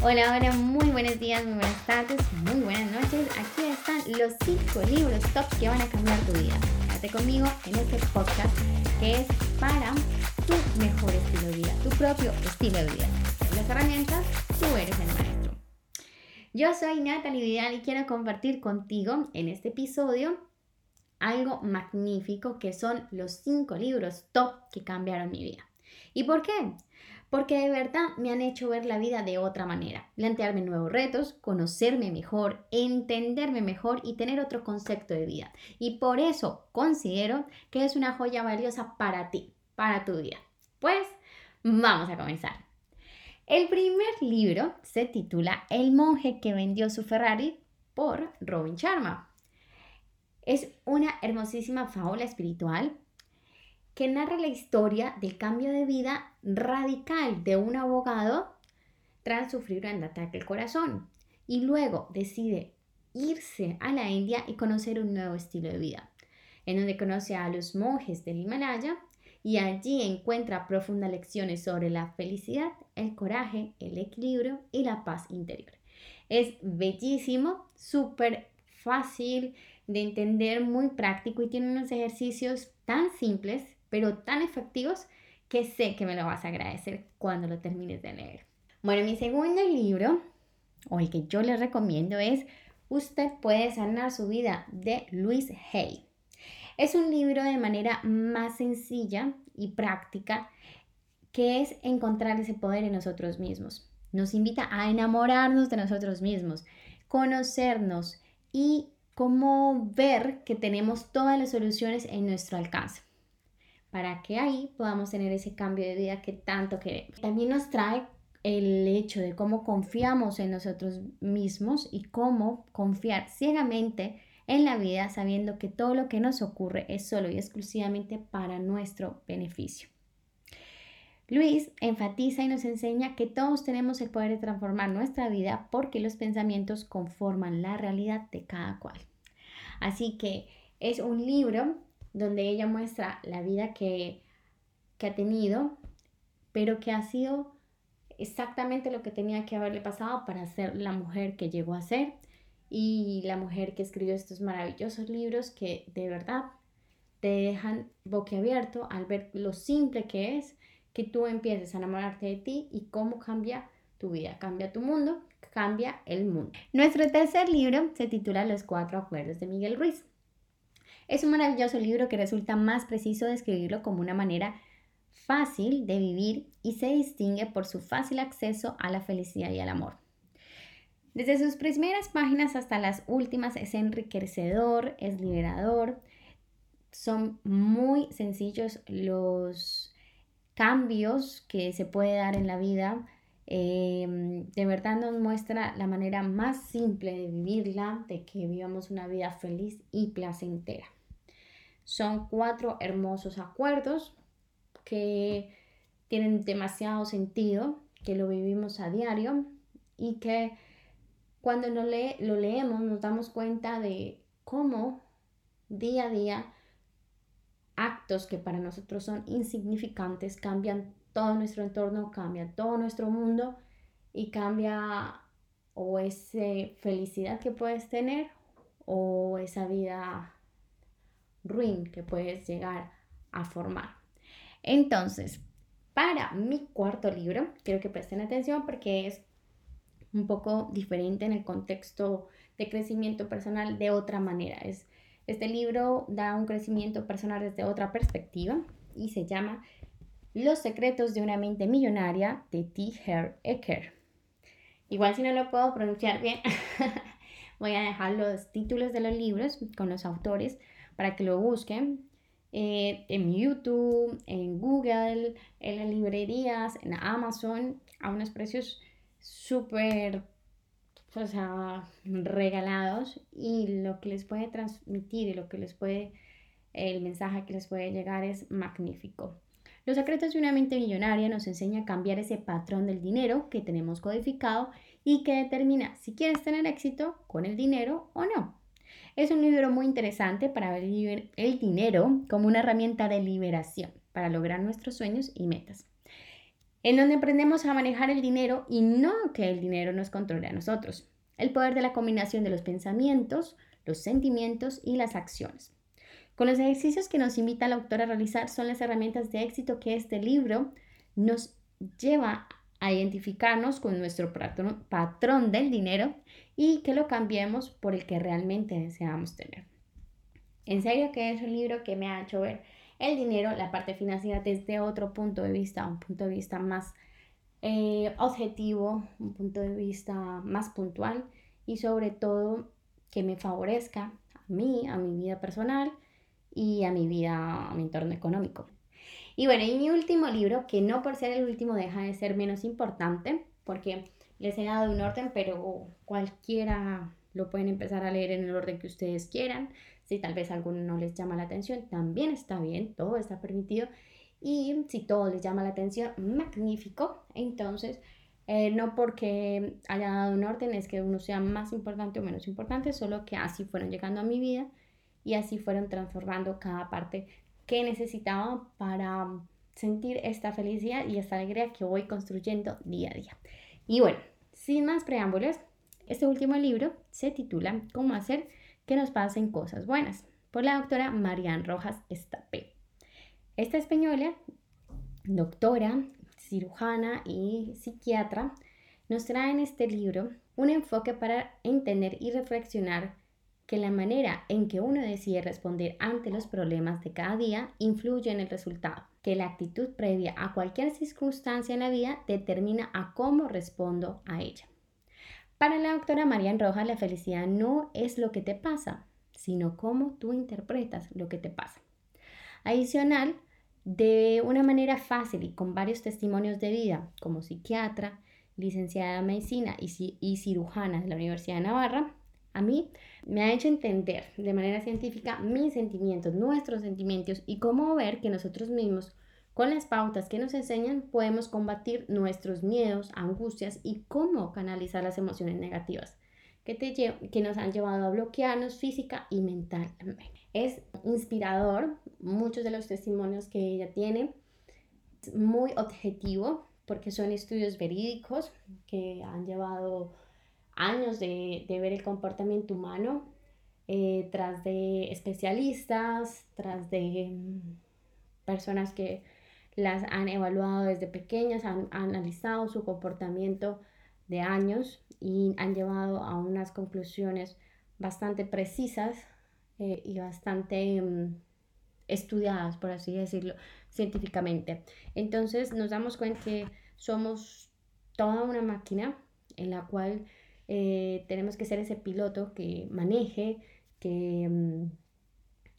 Hola, hola, muy buenos días, muy buenas tardes, muy buenas noches. Aquí están los 5 libros top que van a cambiar tu vida. Quédate conmigo en este podcast que es para tu mejor estilo de vida, tu propio estilo de vida. Las herramientas, tú eres el maestro. Yo soy Natalie Vidal y quiero compartir contigo en este episodio algo magnífico que son los 5 libros top que cambiaron mi vida. ¿Y por qué? Porque de verdad me han hecho ver la vida de otra manera, plantearme nuevos retos, conocerme mejor, entenderme mejor y tener otro concepto de vida. Y por eso considero que es una joya valiosa para ti, para tu vida. Pues vamos a comenzar. El primer libro se titula El monje que vendió su Ferrari por Robin Sharma. Es una hermosísima fábula espiritual que narra la historia del cambio de vida radical de un abogado tras sufrir un ataque al corazón y luego decide irse a la India y conocer un nuevo estilo de vida, en donde conoce a los monjes del Himalaya y allí encuentra profundas lecciones sobre la felicidad, el coraje, el equilibrio y la paz interior. Es bellísimo, súper fácil de entender, muy práctico y tiene unos ejercicios tan simples pero tan efectivos que sé que me lo vas a agradecer cuando lo termines de leer. Bueno, mi segundo libro, o el que yo les recomiendo, es Usted puede sanar su vida de Luis Hay. Es un libro de manera más sencilla y práctica que es encontrar ese poder en nosotros mismos. Nos invita a enamorarnos de nosotros mismos, conocernos y cómo ver que tenemos todas las soluciones en nuestro alcance para que ahí podamos tener ese cambio de vida que tanto queremos. También nos trae el hecho de cómo confiamos en nosotros mismos y cómo confiar ciegamente en la vida sabiendo que todo lo que nos ocurre es solo y exclusivamente para nuestro beneficio. Luis enfatiza y nos enseña que todos tenemos el poder de transformar nuestra vida porque los pensamientos conforman la realidad de cada cual. Así que es un libro donde ella muestra la vida que, ha tenido, pero que ha sido exactamente lo que tenía que haberle pasado para ser la mujer que llegó a ser y la mujer que escribió estos maravillosos libros que de verdad te dejan boquiabierto al ver lo simple que es que tú empieces a enamorarte de ti y cómo cambia tu vida, cambia tu mundo, cambia el mundo. Nuestro tercer libro se titula Los cuatro acuerdos de Miguel Ruiz. Es un maravilloso libro que resulta más preciso describirlo como una manera fácil de vivir y se distingue por su fácil acceso a la felicidad y al amor. Desde sus primeras páginas hasta las últimas es enriquecedor, es liberador, son muy sencillos los cambios que se puede dar en la vida. Em, de verdad nos muestra la manera más simple de vivirla, de que vivamos una vida feliz y placentera. Son cuatro hermosos acuerdos que tienen demasiado sentido, que lo vivimos a diario y que cuando lo, lo leemos nos damos cuenta de cómo día a día actos que para nosotros son insignificantes cambian todo nuestro entorno, cambia todo nuestro mundo y cambia o esa felicidad que puedes tener o esa vida ruin que puedes llegar a formar. Entonces, para mi cuarto libro, quiero que presten atención porque es un poco diferente en el contexto de crecimiento personal de otra manera. Es, este libro da un crecimiento personal desde otra perspectiva y se llama Los secretos de una mente millonaria de T. Hare Ecker. Igual si no lo puedo pronunciar bien, voy a dejar los títulos de los libros con los autores para que lo busquen eh, en YouTube, en Google, en las librerías, en Amazon, a unos precios súper, o sea, regalados y lo que les puede transmitir y lo que les puede, el mensaje que les puede llegar es magnífico. Los secretos de una mente millonaria nos enseña a cambiar ese patrón del dinero que tenemos codificado y que determina si quieres tener éxito con el dinero o no. Es un libro muy interesante para ver el dinero como una herramienta de liberación para lograr nuestros sueños y metas. en donde aprendemos a manejar el dinero y no que el dinero nos controle a nosotros. El poder de la combinación de los pensamientos, los sentimientos y las acciones. Con los ejercicios que nos invita la autora a realizar son las herramientas de éxito que este libro nos lleva a identificarnos con nuestro patrón del dinero y que lo cambiemos por el que realmente deseamos tener. En serio que es un libro que me ha hecho ver el dinero, la parte financiera desde otro punto de vista, un punto de vista más eh, objetivo, un punto de vista más puntual y sobre todo que me favorezca a mí, a mi vida personal y a mi vida, a mi entorno económico. Y bueno, y mi último libro, que no por ser el último deja de ser menos importante, porque les he dado un orden, pero cualquiera lo pueden empezar a leer en el orden que ustedes quieran. Si tal vez alguno no les llama la atención, también está bien, todo está permitido. Y si todo les llama la atención, magnífico. Entonces, eh, no porque haya dado un orden es que uno sea más importante o menos importante, solo que así fueron llegando a mi vida y así fueron transformando cada parte que necesitaba para sentir esta felicidad y esta alegría que voy construyendo día a día. Y bueno, sin más preámbulos, este último libro se titula Cómo hacer que nos pasen cosas buenas, por la doctora Marian Rojas Estapé. Esta española, doctora, cirujana y psiquiatra, nos trae en este libro un enfoque para entender y reflexionar que la manera en que uno decide responder ante los problemas de cada día influye en el resultado, que la actitud previa a cualquier circunstancia en la vida determina a cómo respondo a ella. Para la doctora Marian Rojas, la felicidad no es lo que te pasa, sino cómo tú interpretas lo que te pasa. Adicional, de una manera fácil y con varios testimonios de vida, como psiquiatra, licenciada en medicina y, y cirujana de la Universidad de Navarra, a mí me ha hecho entender de manera científica mis sentimientos, nuestros sentimientos y cómo ver que nosotros mismos, con las pautas que nos enseñan, podemos combatir nuestros miedos, angustias y cómo canalizar las emociones negativas que, te que nos han llevado a bloquearnos física y mentalmente. Es inspirador muchos de los testimonios que ella tiene, muy objetivo porque son estudios verídicos que han llevado años de, ver el comportamiento humano eh, tras de especialistas, tras de mm, personas que las han evaluado desde pequeñas, han, analizado su comportamiento de años y han llevado a unas conclusiones bastante precisas eh, y bastante mm, estudiadas, por así decirlo, científicamente. Entonces nos damos cuenta que somos toda una máquina en la cual eh, tenemos que ser ese piloto que maneje, que mm,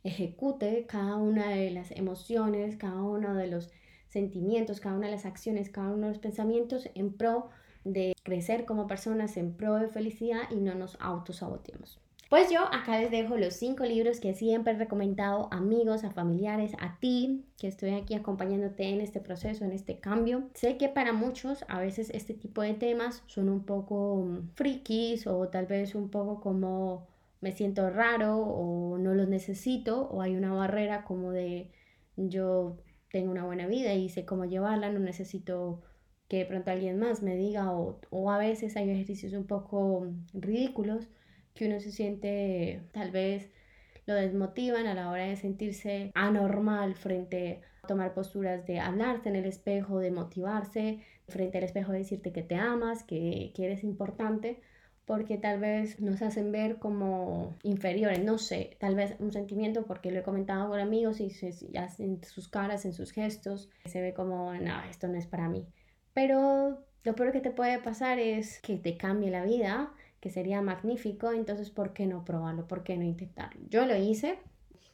ejecute cada una de las emociones, cada uno de los sentimientos, cada una de las acciones, cada uno de los pensamientos en pro de crecer como personas, en pro de felicidad y no nos autosaboteemos. Pues yo acá les dejo los cinco libros que siempre he recomendado a amigos, a familiares, a ti, que estoy aquí acompañándote en este proceso, en este cambio. Sé que para muchos a veces este tipo de temas son un poco mm, frikis o tal vez un poco como me siento raro o no los necesito o hay una barrera como de yo tengo una buena vida y sé cómo llevarla, no necesito que de pronto alguien más me diga o, o a veces hay ejercicios un poco mm, ridículos que uno se siente tal vez lo desmotivan a la hora de sentirse anormal frente a tomar posturas de hablarte en el espejo, de motivarse, frente al espejo de decirte que te amas, que, que eres importante, porque tal vez nos hacen ver como inferiores, no sé, tal vez un sentimiento, porque lo he comentado con amigos y se, en sus caras, en sus gestos, se ve como, no, esto no es para mí. Pero lo peor que te puede pasar es que te cambie la vida que sería magnífico, entonces ¿por qué no probarlo? ¿Por qué no intentarlo? Yo lo hice,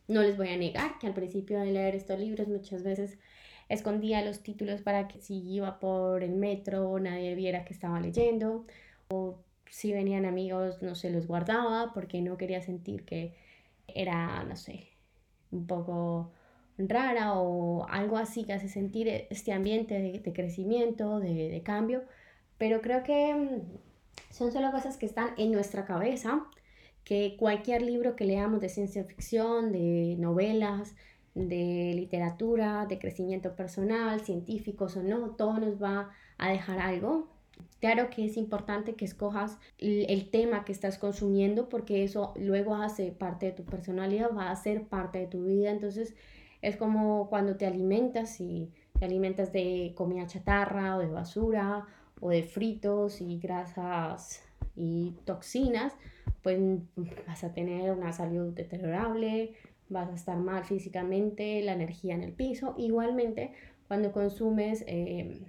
no les voy a negar que al principio de leer estos libros muchas veces escondía los títulos para que si iba por el metro nadie viera que estaba leyendo o si venían amigos no se los guardaba porque no quería sentir que era, no sé, un poco rara o algo así que hace sentir este ambiente de, crecimiento, de, cambio. Pero creo que son solo cosas que están en nuestra cabeza, que cualquier libro que leamos de ciencia ficción, de novelas, de literatura, de crecimiento personal, científicos o no, todo nos va a dejar algo. Claro que es importante que escojas el, tema que estás consumiendo porque eso luego hace parte de tu personalidad, va a ser parte de tu vida. Entonces es como cuando te alimentas y te alimentas de comida chatarra o de basura o de fritos y grasas y toxinas, pues vas a tener una salud deteriorable, vas a estar mal físicamente, la energía en el piso. Igualmente, cuando consumes eh,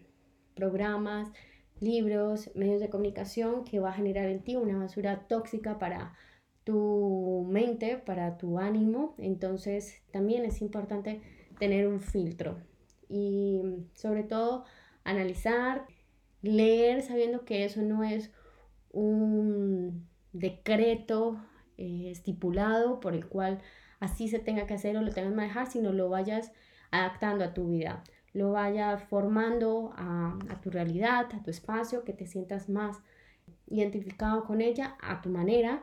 programas, libros, medios de comunicación que va a generar en ti una basura tóxica para tu mente, para tu ánimo. Entonces también es importante tener un filtro y sobre todo analizar, leer sabiendo que eso no es un decreto eh, estipulado por el cual así se tenga que hacer o lo tengas que manejar, sino lo vayas adaptando a tu vida lo vaya formando a, tu realidad, a tu espacio, que te sientas más identificado con ella a tu manera,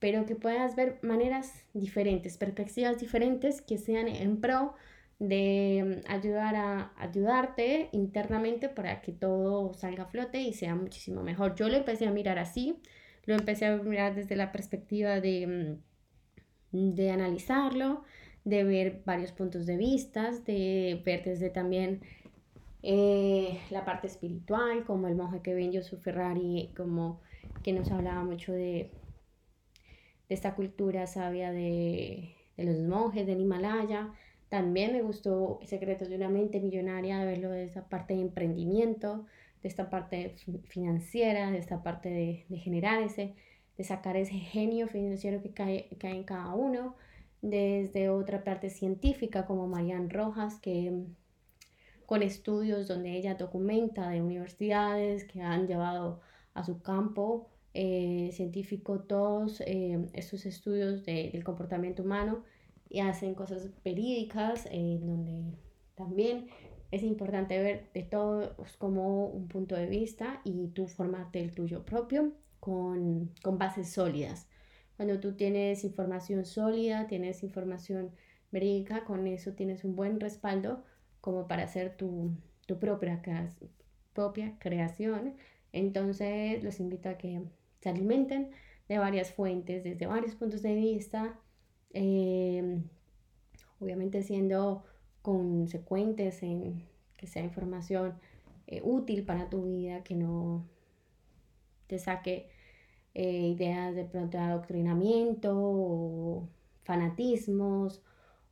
pero que puedas ver maneras diferentes, perspectivas diferentes que sean en pro de mm, ayudar a ayudarte internamente para que todo salga a flote y sea muchísimo mejor. Yo lo empecé a mirar así, lo empecé a mirar desde la perspectiva de, mm, de analizarlo, de ver varios puntos de vista, de ver desde también eh, la parte espiritual, como el monje que vendió su Ferrari, como que nos hablaba mucho de, de esta cultura sabia de, de, los monjes del Himalaya. También me gustó Secretos de una mente millonaria, de verlo de esa parte de emprendimiento, de esta parte financiera, de esta parte de, de generar ese, de sacar ese genio financiero que cae, cae en cada uno desde otra parte científica como Marianne Rojas, que mm, con estudios donde ella documenta de universidades que han llevado a su campo eh, científico todos eh, estos estudios del comportamiento humano y hacen cosas verídicas eh, donde también es importante ver de todo como un punto de vista y tú formarte el tuyo propio con, con bases sólidas. Cuando tú tienes información sólida, tienes información verídica, con eso tienes un buen respaldo como para hacer tu, propia, propia creación. Entonces los invito a que se alimenten de varias fuentes, desde varios puntos de vista, em, obviamente siendo consecuentes en que sea información eh, útil para tu vida, que no te saque eh, ideas de pronto de adoctrinamiento o fanatismos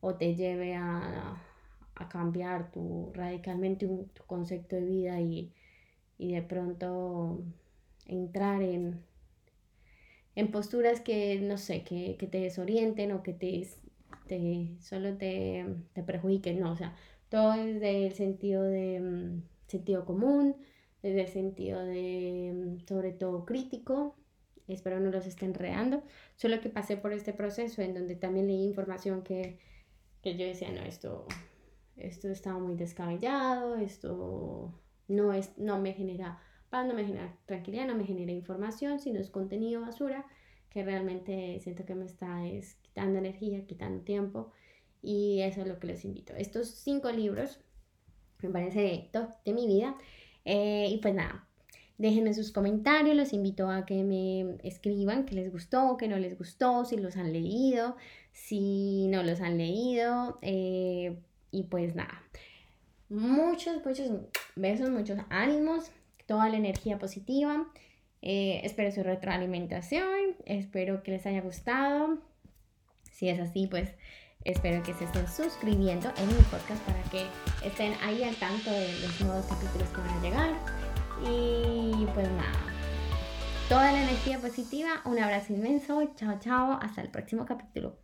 o te lleve a, a cambiar tu, radicalmente tu concepto de vida y, y de pronto entrar en, en posturas que, no sé, que, que te desorienten o que te, te solo te, te, perjudiquen, no, o sea, todo es del sentido de mm, sentido común, desde el sentido de, mm, sobre todo, crítico, espero no los estén enredando, solo que pasé por este proceso en donde también leí información que, que yo decía, no, esto, esto estaba muy descabellado, esto no, es, no me genera paz, no me genera tranquilidad, no me genera información, sino es contenido basura que realmente siento que me está es, quitando energía, quitando tiempo y eso es lo que les invito. Estos cinco libros me parece top de mi vida eh, y pues nada, Déjenme sus comentarios, los invito a que me escriban qué les gustó, qué no les gustó, si los han leído, si no los han leído. Eh, y pues nada, muchos, muchos besos, muchos ánimos, toda la energía positiva. Eh, espero su retroalimentación, espero que les haya gustado. Si es así, pues espero que se estén suscribiendo en mi podcast para que estén ahí al tanto de los nuevos capítulos que van a llegar. Y pues nada, toda la energía positiva, un abrazo inmenso, chao chao, hasta el próximo capítulo.